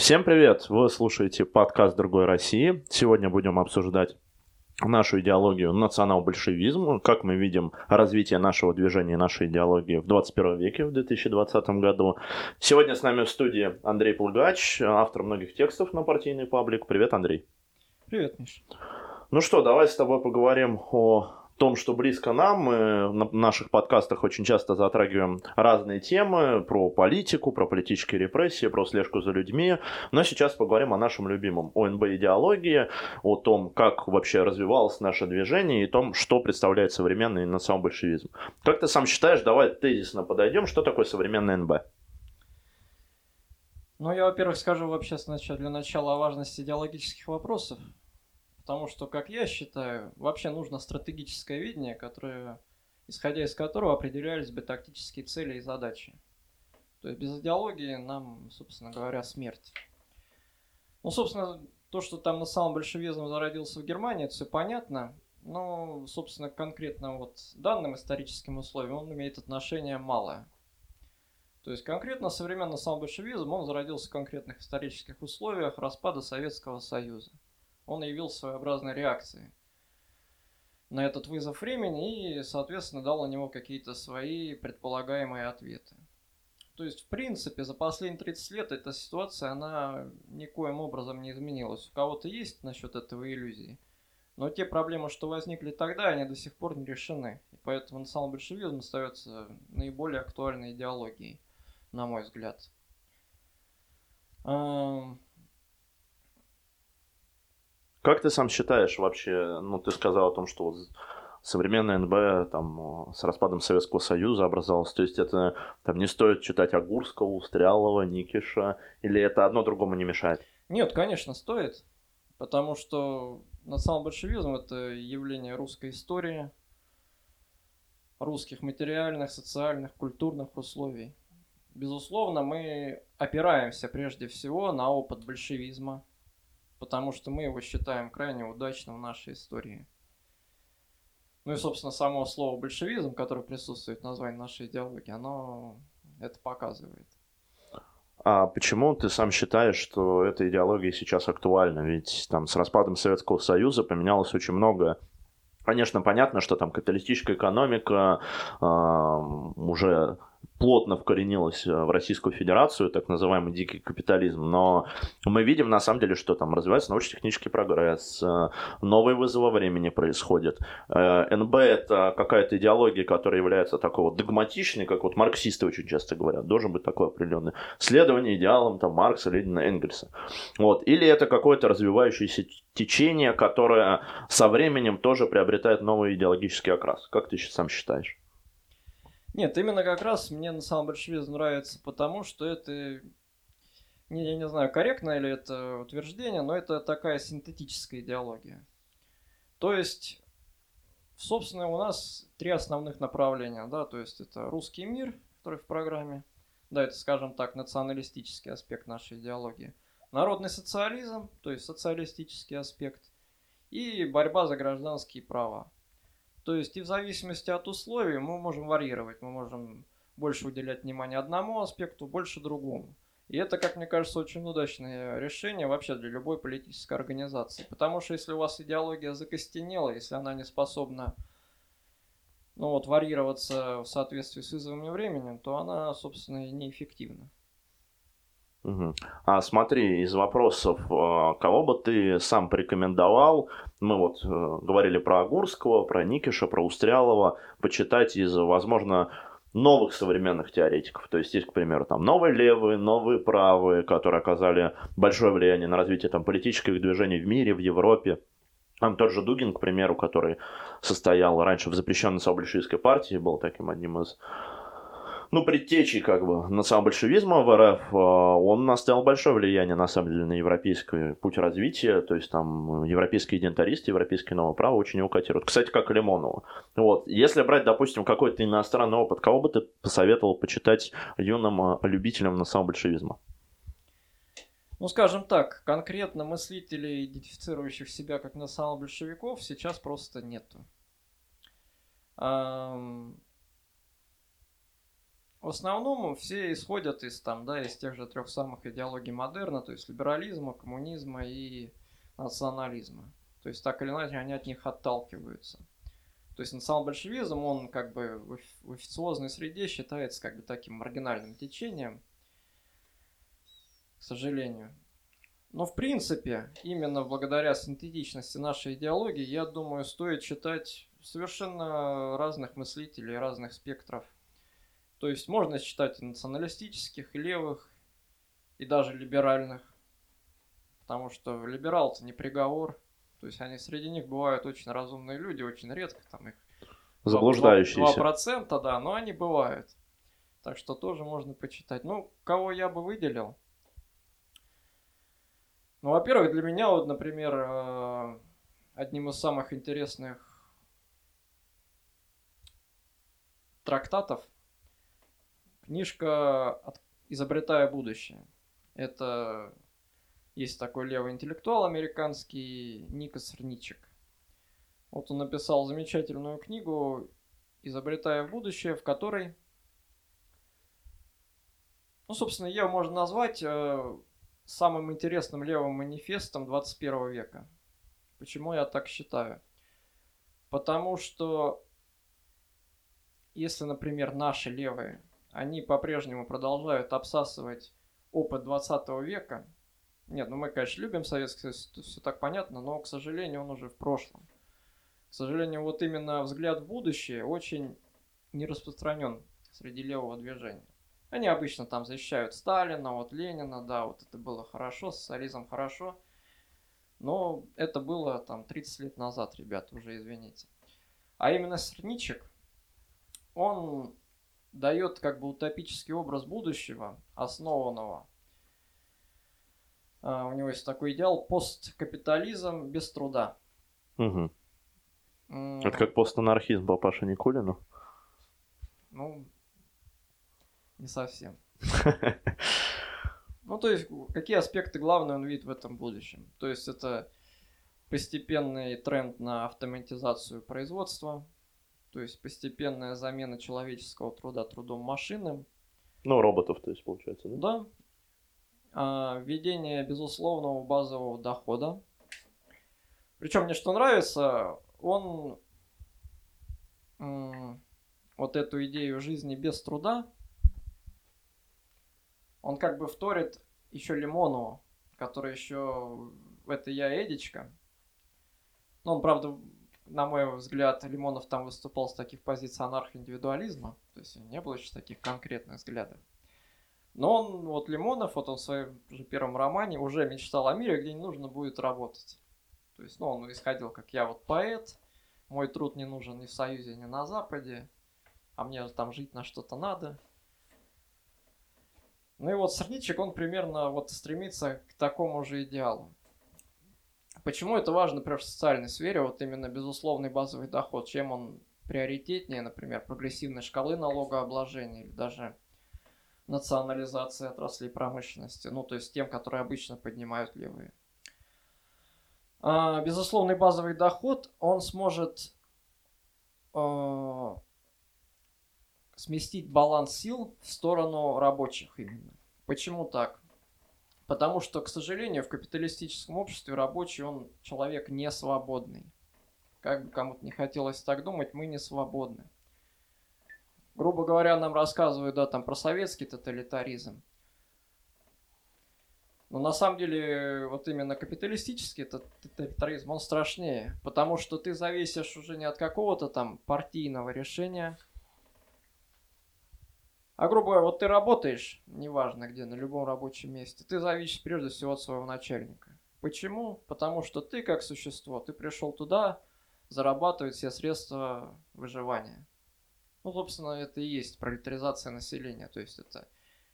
Всем привет! Вы слушаете подкаст «Другой России». Сегодня будем обсуждать нашу идеологию национал-большевизм, как мы видим развитие нашего движения, нашей идеологии в 21 веке, в 2020 году. Сегодня с нами в студии Андрей Пулгач, автор многих текстов на партийный паблик. Привет, Андрей. Привет, Миш. Ну что, давай с тобой поговорим о том, что близко нам. Мы на наших подкастах очень часто затрагиваем разные темы про политику, про политические репрессии, про слежку за людьми. Но сейчас поговорим о нашем любимом ОНБ идеологии, о том, как вообще развивалось наше движение и о том, что представляет современный национал-большевизм. Как ты сам считаешь, давай тезисно подойдем, что такое современный НБ? Ну, я, во-первых, скажу вообще сначала для начала о важности идеологических вопросов. Потому что, как я считаю, вообще нужно стратегическое видение, которое, исходя из которого определялись бы тактические цели и задачи. То есть без идеологии нам, собственно говоря, смерть. Ну, собственно, то, что там на самом большевизм зародился в Германии, это все понятно. Но, собственно, конкретно вот данным историческим условиям он имеет отношение малое. То есть конкретно современный самобольшевизм, он зародился в конкретных исторических условиях распада Советского Союза он явился своеобразной реакцией на этот вызов времени и, соответственно, дал на него какие-то свои предполагаемые ответы. То есть, в принципе, за последние 30 лет эта ситуация, она никоим образом не изменилась. У кого-то есть насчет этого иллюзии. Но те проблемы, что возникли тогда, они до сих пор не решены. И поэтому национал-большевизм остается наиболее актуальной идеологией, на мой взгляд. Как ты сам считаешь вообще, ну, ты сказал о том, что современная НБ там с распадом Советского Союза образовалась, то есть это там не стоит читать Агурского, Устрялова, Никиша, или это одно другому не мешает? Нет, конечно, стоит, потому что национал-большевизм – это явление русской истории, русских материальных, социальных, культурных условий. Безусловно, мы опираемся прежде всего на опыт большевизма – потому что мы его считаем крайне удачным в нашей истории. Ну и, собственно, само слово большевизм, которое присутствует в названии нашей идеологии, оно это показывает. А почему ты сам считаешь, что эта идеология сейчас актуальна? Ведь там с распадом Советского Союза поменялось очень много. Конечно, понятно, что там капиталистическая экономика э, уже плотно вкоренилась э, в Российскую Федерацию, так называемый дикий капитализм, но мы видим на самом деле, что там развивается научно-технический прогресс, э, новые вызовы времени происходят. Э, НБ это какая-то идеология, которая является такой вот догматичной, как вот марксисты очень часто говорят, должен быть такое определенное следование идеалам там Маркса, Ленина, Энгельса. Вот. Или это какое-то развивающееся течение, которое со временем тоже приобретает новый идеологический окрас. Как ты сам считаешь? Нет, именно как раз мне на самом большевизм нравится, потому что это, не, я не знаю, корректно ли это утверждение, но это такая синтетическая идеология. То есть, собственно, у нас три основных направления, да, то есть это русский мир, который в программе, да, это, скажем так, националистический аспект нашей идеологии, народный социализм, то есть социалистический аспект, и борьба за гражданские права. То есть и в зависимости от условий мы можем варьировать, мы можем больше уделять внимание одному аспекту, больше другому. И это, как мне кажется, очень удачное решение вообще для любой политической организации. Потому что если у вас идеология закостенела, если она не способна ну вот, варьироваться в соответствии с вызовами времени, то она, собственно, и неэффективна. Угу. А смотри, из вопросов, а, кого бы ты сам порекомендовал, мы вот э, говорили про Агурского, про Никиша, про Устрялова, почитать из, возможно, новых современных теоретиков. То есть есть, к примеру, там новые левые, новые правые, которые оказали большое влияние на развитие там, политических движений в мире, в Европе. Там тот же Дугин, к примеру, который состоял раньше в запрещенной сообщеской партии, был таким одним из ну, предтечей как бы национал-большевизма в РФ, а, он оставил большое влияние, на самом деле, на европейский путь развития, то есть там европейские идентаристы, европейское новое право очень его котируют. Кстати, как и Лимонова. Вот. Если брать, допустим, какой-то иностранный опыт, кого бы ты посоветовал почитать юным а, любителям национал-большевизма? Ну, скажем так, конкретно мыслителей, идентифицирующих себя как национал-большевиков, сейчас просто нету. В основном все исходят из, там, да, из тех же трех самых идеологий модерна, то есть либерализма, коммунизма и национализма. То есть так или иначе они от них отталкиваются. То есть национал-большевизм, он как бы в официозной среде считается как бы таким маргинальным течением, к сожалению. Но в принципе, именно благодаря синтетичности нашей идеологии, я думаю, стоит читать совершенно разных мыслителей, разных спектров. То есть можно читать и националистических, и левых, и даже либеральных. Потому что либерал это не приговор. То есть они среди них бывают очень разумные люди, очень редко там их заблуждающиеся. 2%, да, но они бывают. Так что тоже можно почитать. Ну, кого я бы выделил? Ну, во-первых, для меня вот, например, э, одним из самых интересных трактатов книжка «Изобретая будущее». Это есть такой левый интеллектуал американский Никас Рничек. Вот он написал замечательную книгу «Изобретая будущее», в которой, ну, собственно, ее можно назвать э, самым интересным левым манифестом 21 века. Почему я так считаю? Потому что если, например, наши левые, они по-прежнему продолжают обсасывать опыт 20 века, нет, ну мы, конечно, любим Советский Союз, все так понятно, но, к сожалению, он уже в прошлом. К сожалению, вот именно взгляд в будущее очень не распространен среди левого движения. Они обычно там защищают Сталина, вот Ленина, да, вот это было хорошо, социализм хорошо. Но это было там 30 лет назад, ребята, уже извините. А именно Сырничек, он дает как бы утопический образ будущего, основанного. А, у него есть такой идеал посткапитализм без труда. Угу. Это как постанархизм папаша Никулину? Ну, не совсем. Ну, то есть, какие аспекты главные он видит в этом будущем? То есть, это постепенный тренд на автоматизацию производства, то есть постепенная замена человеческого труда трудом машины. Ну, роботов, то есть, получается, да? Да. А, введение безусловного базового дохода. Причем мне что нравится, он вот эту идею жизни без труда он как бы вторит еще Лимонову, который еще это я Эдичка. Ну, он, правда, на мой взгляд, Лимонов там выступал с таких позиций анархо-индивидуализма, то есть не было еще таких конкретных взглядов. Но он, вот Лимонов, вот он в своем же первом романе уже мечтал о мире, где не нужно будет работать. То есть, ну, он исходил, как я вот поэт, мой труд не нужен ни в Союзе, ни на Западе, а мне там жить на что-то надо. Ну и вот Сорничек, он примерно вот стремится к такому же идеалу. Почему это важно, например, в социальной сфере, вот именно безусловный базовый доход, чем он приоритетнее, например, прогрессивной шкалы налогообложения или даже национализации отраслей промышленности, ну, то есть тем, которые обычно поднимают левые. А, безусловный базовый доход, он сможет а, сместить баланс сил в сторону рабочих именно. Почему так? Потому что, к сожалению, в капиталистическом обществе рабочий, он человек не свободный. Как бы кому-то не хотелось так думать, мы не свободны. Грубо говоря, нам рассказывают, да, там про советский тоталитаризм. Но на самом деле, вот именно капиталистический тоталитаризм, он страшнее. Потому что ты зависишь уже не от какого-то там партийного решения, а грубо говоря, вот ты работаешь, неважно где, на любом рабочем месте, ты зависишь прежде всего от своего начальника. Почему? Потому что ты как существо, ты пришел туда зарабатывать все средства выживания. Ну, собственно, это и есть пролетаризация населения. То есть это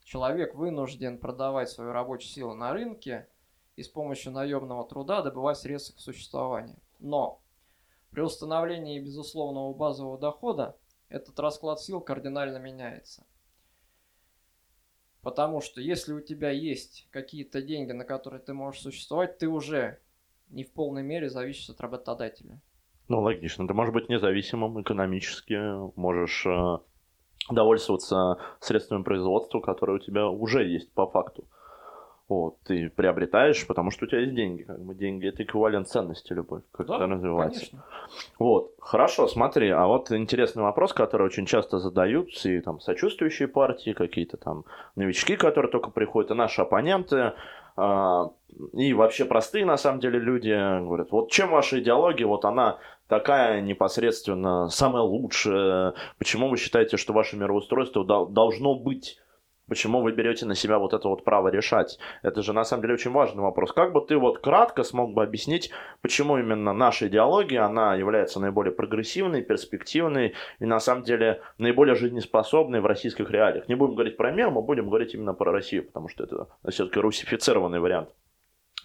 человек вынужден продавать свою рабочую силу на рынке и с помощью наемного труда добывать средства к существованию. Но при установлении безусловного базового дохода этот расклад сил кардинально меняется. Потому что если у тебя есть какие-то деньги, на которые ты можешь существовать, ты уже не в полной мере зависишь от работодателя. Ну, логично. Ты можешь быть независимым экономически, можешь э, довольствоваться средствами производства, которые у тебя уже есть по факту. Вот, ты приобретаешь, потому что у тебя есть деньги. Как бы деньги это эквивалент ценности любой, как да, это называется. Конечно. Вот, хорошо, смотри, а вот интересный вопрос, который очень часто задают и там сочувствующие партии, какие-то там новички, которые только приходят, и наши оппоненты, э, и вообще простые на самом деле люди говорят, вот чем ваша идеология, вот она такая непосредственно самая лучшая, почему вы считаете, что ваше мироустройство должно быть Почему вы берете на себя вот это вот право решать? Это же на самом деле очень важный вопрос. Как бы ты вот кратко смог бы объяснить, почему именно наша идеология, она является наиболее прогрессивной, перспективной и на самом деле наиболее жизнеспособной в российских реалиях? Не будем говорить про мир, мы будем говорить именно про Россию, потому что это все-таки русифицированный вариант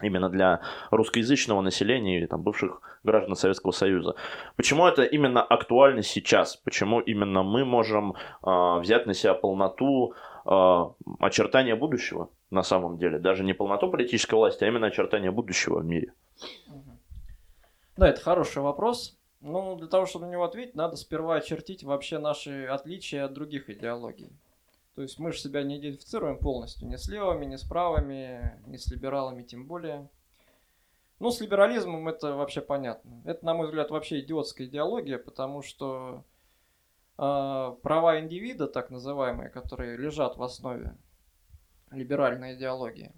именно для русскоязычного населения или там бывших граждан Советского Союза. Почему это именно актуально сейчас? Почему именно мы можем э, взять на себя полноту очертания будущего на самом деле. Даже не полноту политической власти, а именно очертания будущего в мире. Да, это хороший вопрос. Ну, для того, чтобы на него ответить, надо сперва очертить вообще наши отличия от других идеологий. То есть мы же себя не идентифицируем полностью ни с левыми, ни с правыми, ни с либералами тем более. Ну, с либерализмом это вообще понятно. Это, на мой взгляд, вообще идиотская идеология, потому что права индивида, так называемые, которые лежат в основе либеральной идеологии,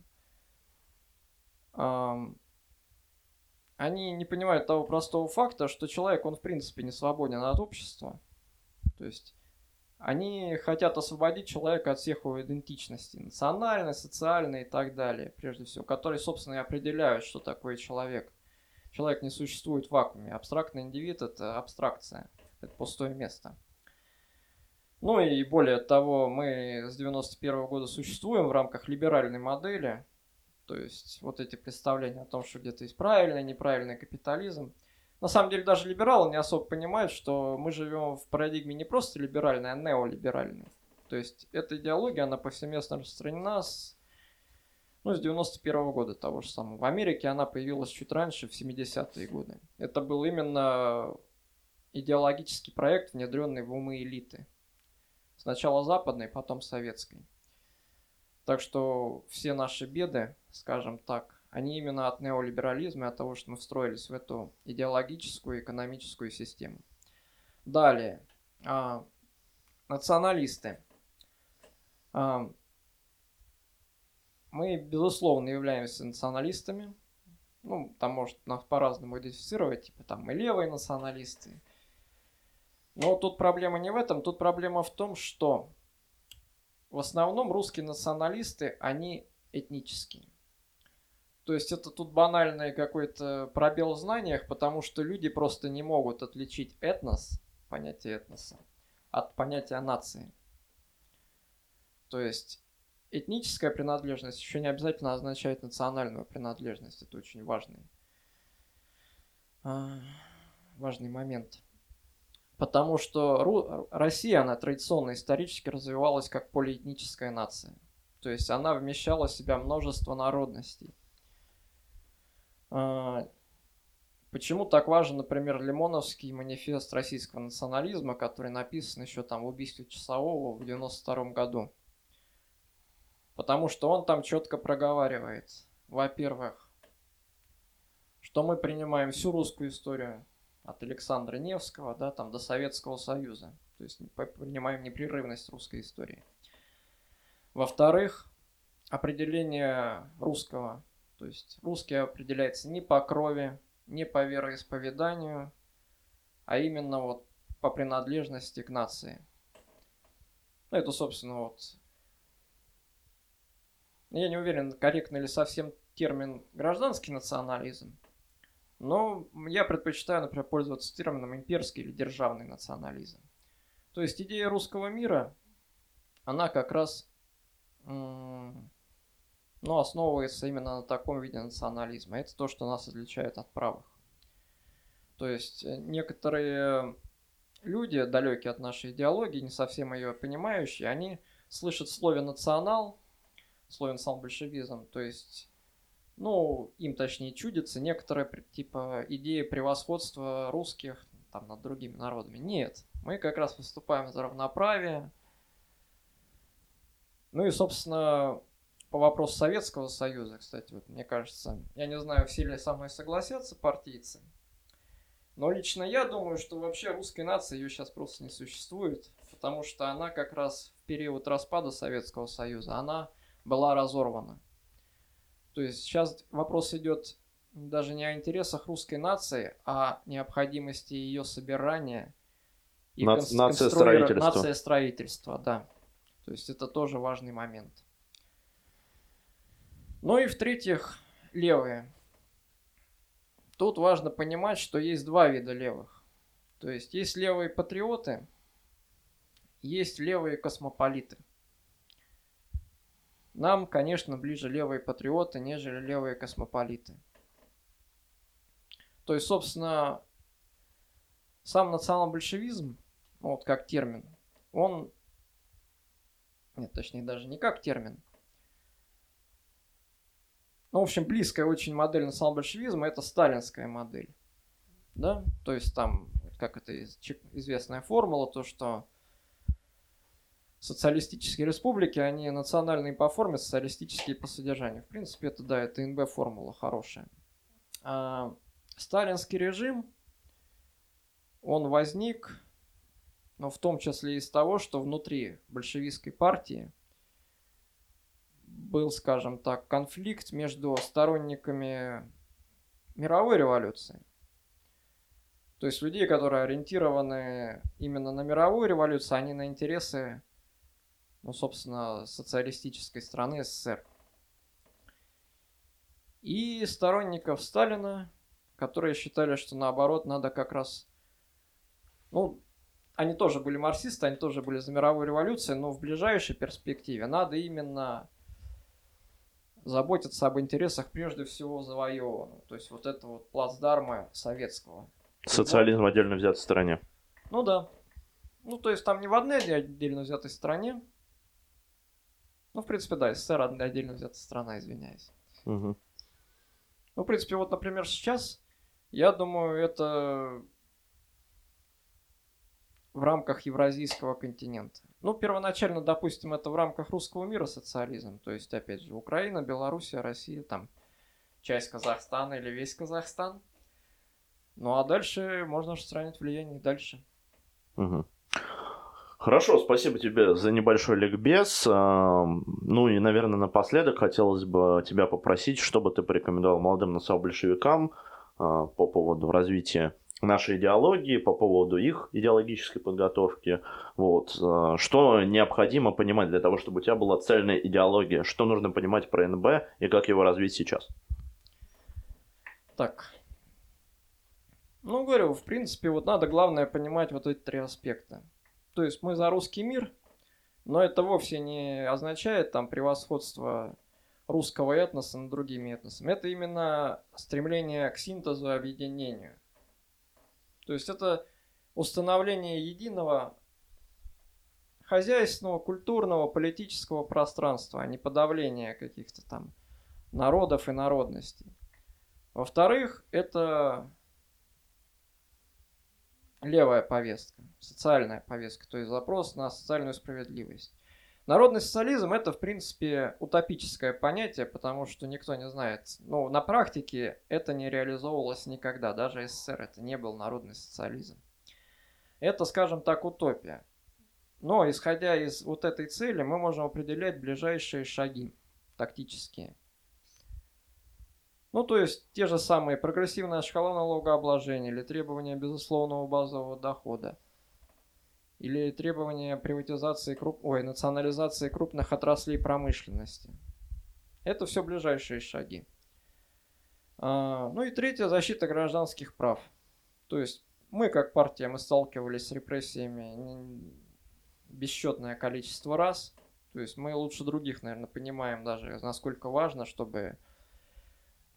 они не понимают того простого факта, что человек, он в принципе не свободен от общества. То есть они хотят освободить человека от всех его идентичностей, национальной, социальной и так далее, прежде всего, которые, собственно, и определяют, что такое человек. Человек не существует в вакууме. Абстрактный индивид – это абстракция, это пустое место. Ну и более того, мы с 91 -го года существуем в рамках либеральной модели, то есть вот эти представления о том, что где-то есть правильный, неправильный капитализм. На самом деле даже либералы не особо понимают, что мы живем в парадигме не просто либеральной, а неолиберальной. То есть эта идеология, она повсеместно распространена с, ну, с 91 -го года того же самого. В Америке она появилась чуть раньше, в 70-е годы. Это был именно идеологический проект, внедренный в умы элиты. Сначала западной, потом советской. Так что все наши беды, скажем так, они именно от неолиберализма и от того, что мы встроились в эту идеологическую и экономическую систему. Далее. А, националисты. А, мы, безусловно, являемся националистами. Ну, там может нас по-разному идентифицировать, типа там мы левые националисты, но тут проблема не в этом, тут проблема в том, что в основном русские националисты, они этнические. То есть это тут банальный какой-то пробел в знаниях, потому что люди просто не могут отличить этнос, понятие этноса, от понятия нации. То есть этническая принадлежность еще не обязательно означает национальную принадлежность. Это очень важный, а, важный момент. Потому что Ру... Россия, она традиционно исторически развивалась как полиэтническая нация. То есть она вмещала в себя множество народностей. А, почему так важен, например, Лимоновский манифест российского национализма, который написан еще там в убийстве Часового в 92 году? Потому что он там четко проговаривает, во-первых, что мы принимаем всю русскую историю от Александра Невского, да, там до Советского Союза. То есть принимаем непрерывность русской истории. Во-вторых, определение русского. То есть русский определяется не по крови, не по вероисповеданию, а именно вот по принадлежности к нации. Ну, это, собственно, вот... Я не уверен, корректно ли совсем термин гражданский национализм, но я предпочитаю, например, пользоваться термином имперский или державный национализм. То есть идея русского мира, она как раз ну, основывается именно на таком виде национализма. Это то, что нас отличает от правых. То есть э, некоторые люди, далекие от нашей идеологии, не совсем ее понимающие, они слышат слове «национал», слове «национал-большевизм», то есть ну, им точнее чудится некоторая типа идея превосходства русских там над другими народами. Нет, мы как раз выступаем за равноправие, Ну и, собственно, по вопросу Советского Союза, кстати, вот мне кажется, я не знаю, все ли со мной согласятся партийцы, но лично я думаю, что вообще русской нации ее сейчас просто не существует, потому что она как раз в период распада Советского Союза, она была разорвана. То есть сейчас вопрос идет даже не о интересах русской нации, а необходимости ее собирания и Нац- нация строительства. Нация строительства, да. То есть это тоже важный момент. Ну и в-третьих, левые. Тут важно понимать, что есть два вида левых. То есть есть левые патриоты, есть левые космополиты. Нам, конечно, ближе левые патриоты, нежели левые космополиты. То есть, собственно, сам национал-большевизм, вот как термин, он... Нет, точнее, даже не как термин – ну, в общем, близкая очень модель национал-большевизма – это сталинская модель. Да? То есть там, как это известная формула, то, что социалистические республики, они национальные по форме, социалистические по содержанию. В принципе, это, да, это НБ формула хорошая. А сталинский режим, он возник, но в том числе из того, что внутри большевистской партии – был, скажем так, конфликт между сторонниками мировой революции. То есть людей, которые ориентированы именно на мировую революцию, а не на интересы, ну, собственно, социалистической страны СССР. И сторонников Сталина, которые считали, что наоборот надо как раз, ну, они тоже были марксисты, они тоже были за мировую революцию, но в ближайшей перспективе надо именно заботиться об интересах прежде всего завоеванного. То есть вот это вот плацдарма советского. Социализм в отдельно взятой стране. Ну да. Ну, то есть там не в одной отдельно взятой стране. Ну, в принципе, да, СССР отдельно взятая страна, извиняюсь. Угу. Ну, в принципе, вот, например, сейчас, я думаю, это в рамках евразийского континента. Ну, первоначально, допустим, это в рамках русского мира социализм. То есть, опять же, Украина, Белоруссия, Россия, там часть Казахстана или весь Казахстан. Ну, а дальше можно распространять влияние дальше. Угу. Хорошо, спасибо тебе за небольшой ликбез. Ну и, наверное, напоследок хотелось бы тебя попросить, чтобы ты порекомендовал молодым национал-большевикам а, по поводу развития нашей идеологии, по поводу их идеологической подготовки. Вот. Э, что необходимо понимать для того, чтобы у тебя была цельная идеология? Что нужно понимать про НБ и как его развить сейчас? Так. Ну, говорю, в принципе, вот надо главное понимать вот эти три аспекта. То есть мы за русский мир, но это вовсе не означает там превосходство русского этноса над другими этносами. Это именно стремление к синтезу объединению. То есть это установление единого хозяйственного, культурного, политического пространства, а не подавление каких-то там народов и народностей. Во-вторых, это левая повестка, социальная повестка, то есть запрос на социальную справедливость. Народный социализм это, в принципе, утопическое понятие, потому что никто не знает. Ну, на практике это не реализовывалось никогда. Даже СССР это не был народный социализм. Это, скажем так, утопия. Но, исходя из вот этой цели, мы можем определять ближайшие шаги тактические. Ну, то есть, те же самые прогрессивная шкала налогообложения или требования безусловного базового дохода – или требования приватизации круп... Ой, национализации крупных отраслей промышленности. Это все ближайшие шаги. А, ну и третье, защита гражданских прав. То есть мы, как партия, мы сталкивались с репрессиями бесчетное количество раз. То есть мы лучше других, наверное, понимаем даже, насколько важно, чтобы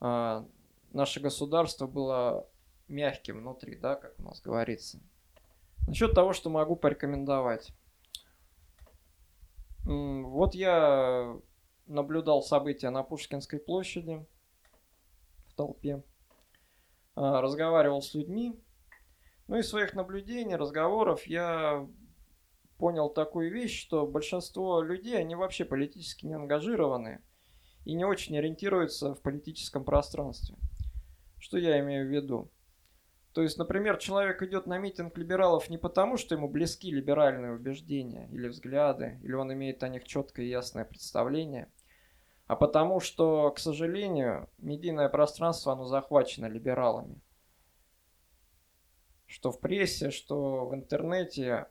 наше государство было мягким внутри, да, как у нас говорится. Насчет того, что могу порекомендовать. Вот я наблюдал события на Пушкинской площади в толпе, а, разговаривал с людьми. Ну, из своих наблюдений, разговоров я понял такую вещь, что большинство людей, они вообще политически не ангажированы и не очень ориентируются в политическом пространстве. Что я имею в виду? То есть, например, человек идет на митинг либералов не потому, что ему близки либеральные убеждения или взгляды, или он имеет о них четкое и ясное представление, а потому что, к сожалению, медийное пространство, оно захвачено либералами. Что в прессе, что в интернете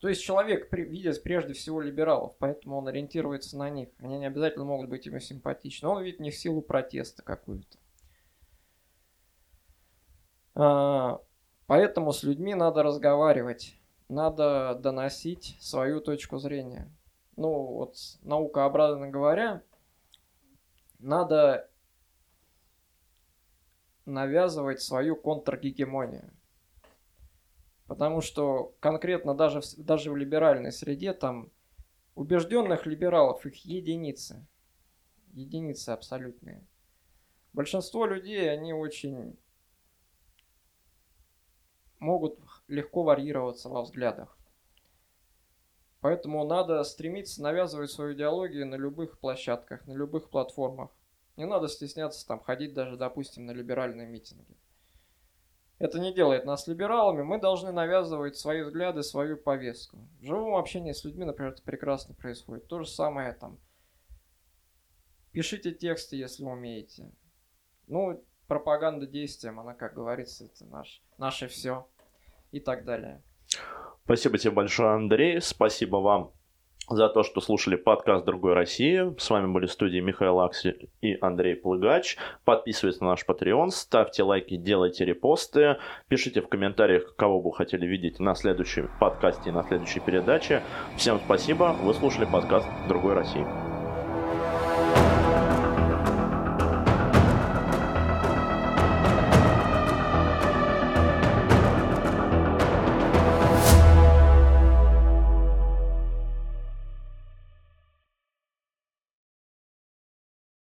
то есть человек видит прежде всего либералов, поэтому он ориентируется на них. Они не обязательно могут быть ему симпатичны. Он видит в них силу протеста какую-то. А, поэтому с людьми надо разговаривать, надо доносить свою точку зрения. Ну, вот наукообразно говоря, надо навязывать свою контргегемонию. Потому что конкретно даже даже в либеральной среде там убежденных либералов их единицы. Единицы абсолютные. Большинство людей, они очень могут легко варьироваться во взглядах. Поэтому надо стремиться навязывать свою идеологию на любых площадках, на любых платформах. Не надо стесняться там ходить даже, допустим, на либеральные митинги. Это не делает нас либералами. Мы должны навязывать свои взгляды, свою повестку. В живом общении с людьми, например, это прекрасно происходит. То же самое там. Пишите тексты, если умеете. Ну, пропаганда действием, она, как говорится, это наш, наше все и так далее. Спасибо тебе большое, Андрей. Спасибо вам за то, что слушали подкаст «Другой России». С вами были студии Михаил Аксель и Андрей Плыгач. Подписывайтесь на наш Patreon, ставьте лайки, делайте репосты, пишите в комментариях, кого бы хотели видеть на следующем подкасте и на следующей передаче. Всем спасибо, вы слушали подкаст «Другой России».